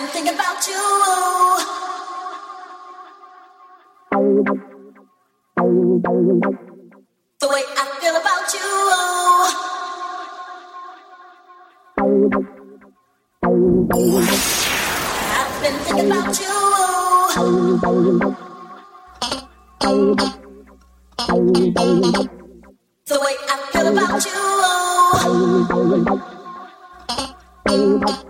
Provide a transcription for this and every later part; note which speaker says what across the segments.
Speaker 1: been thinking about you. The way I feel about you. I've been thinking about you. The way I feel about you.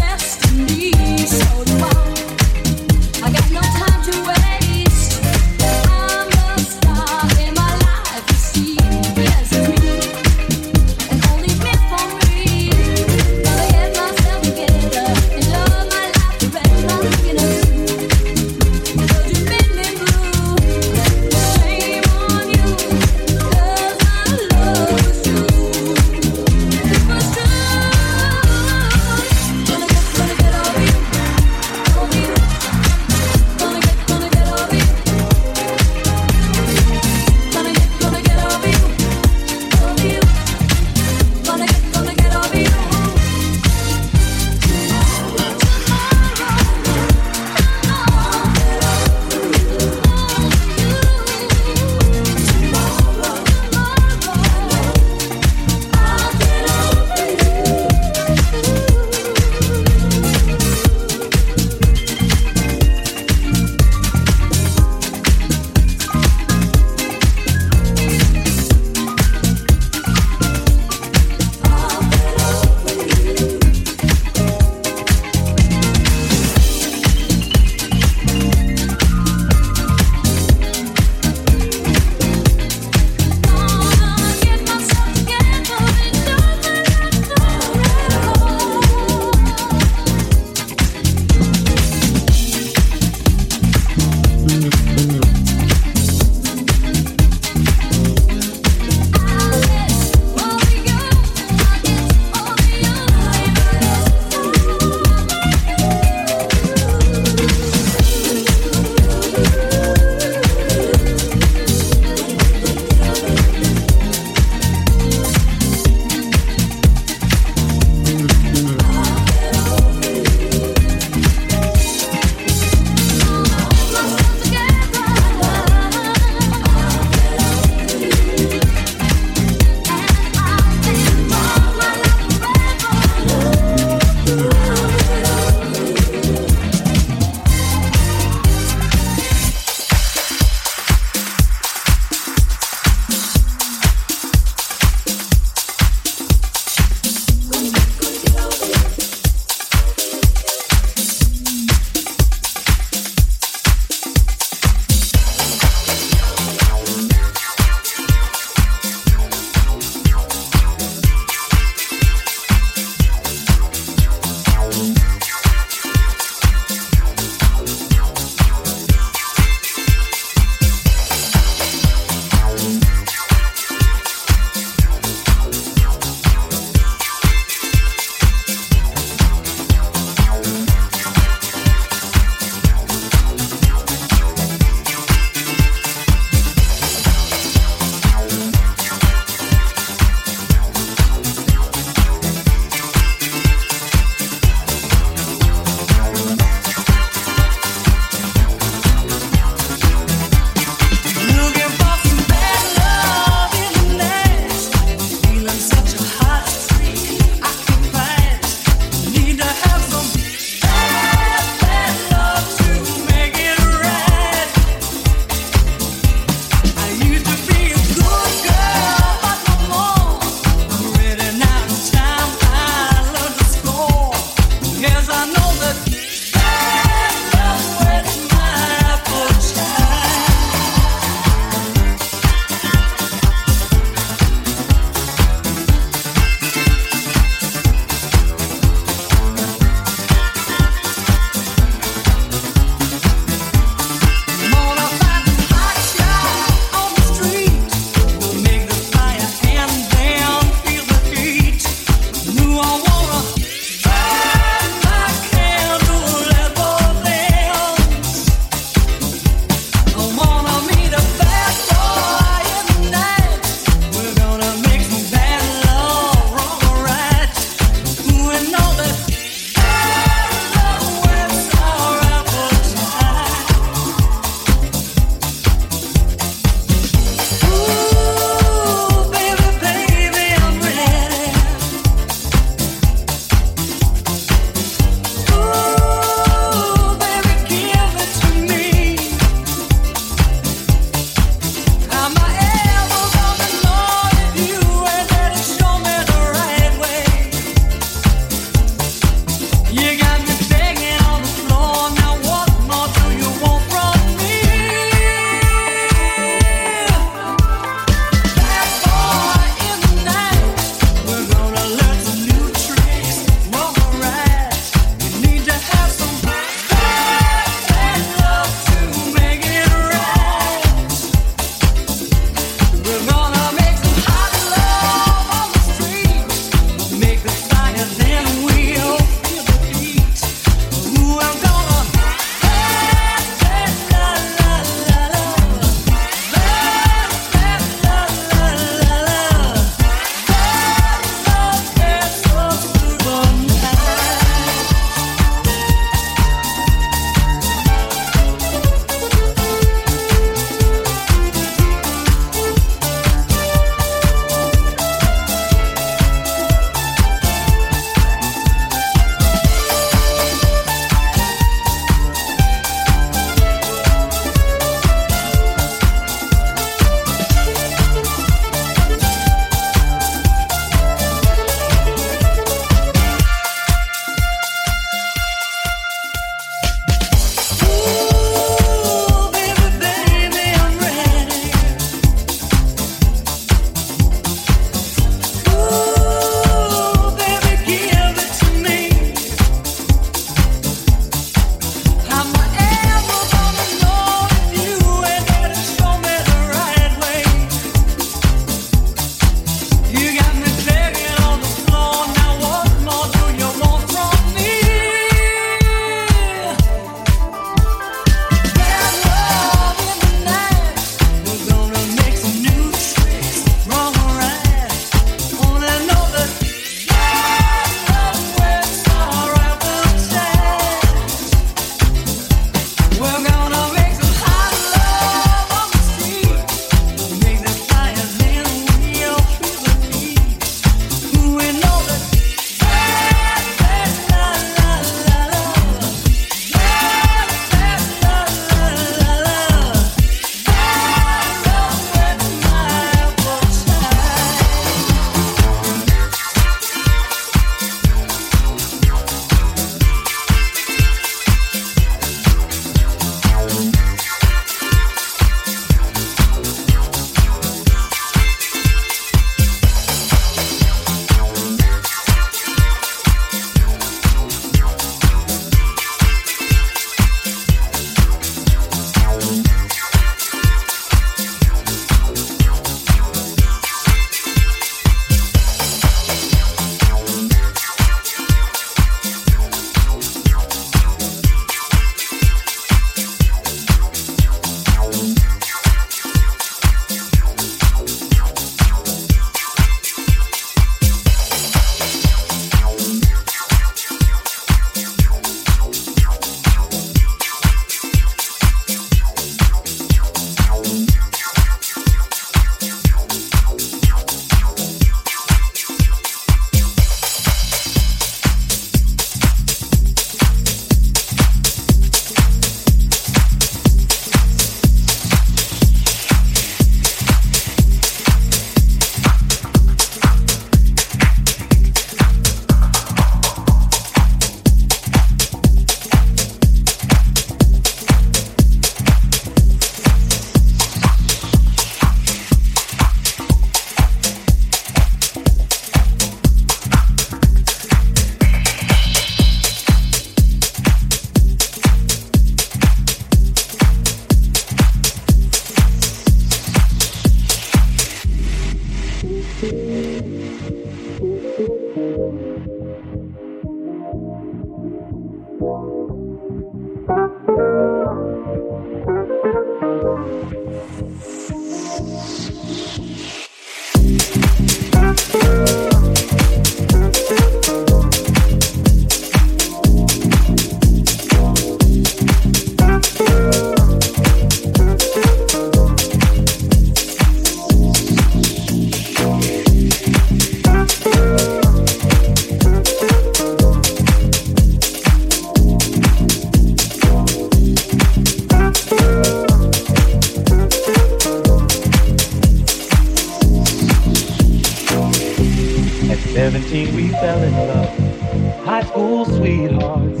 Speaker 2: 17 we fell in love. High school sweethearts.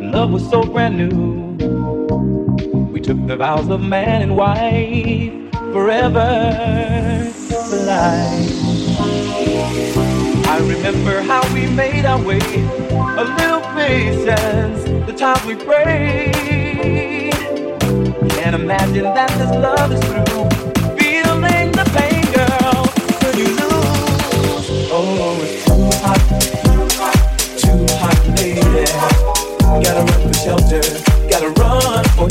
Speaker 2: Love was so brand new. We took the vows of man and wife forever for life. I remember how we made our way, a little patience, the times we prayed. Can't imagine that this love is through. Shelter, gotta run for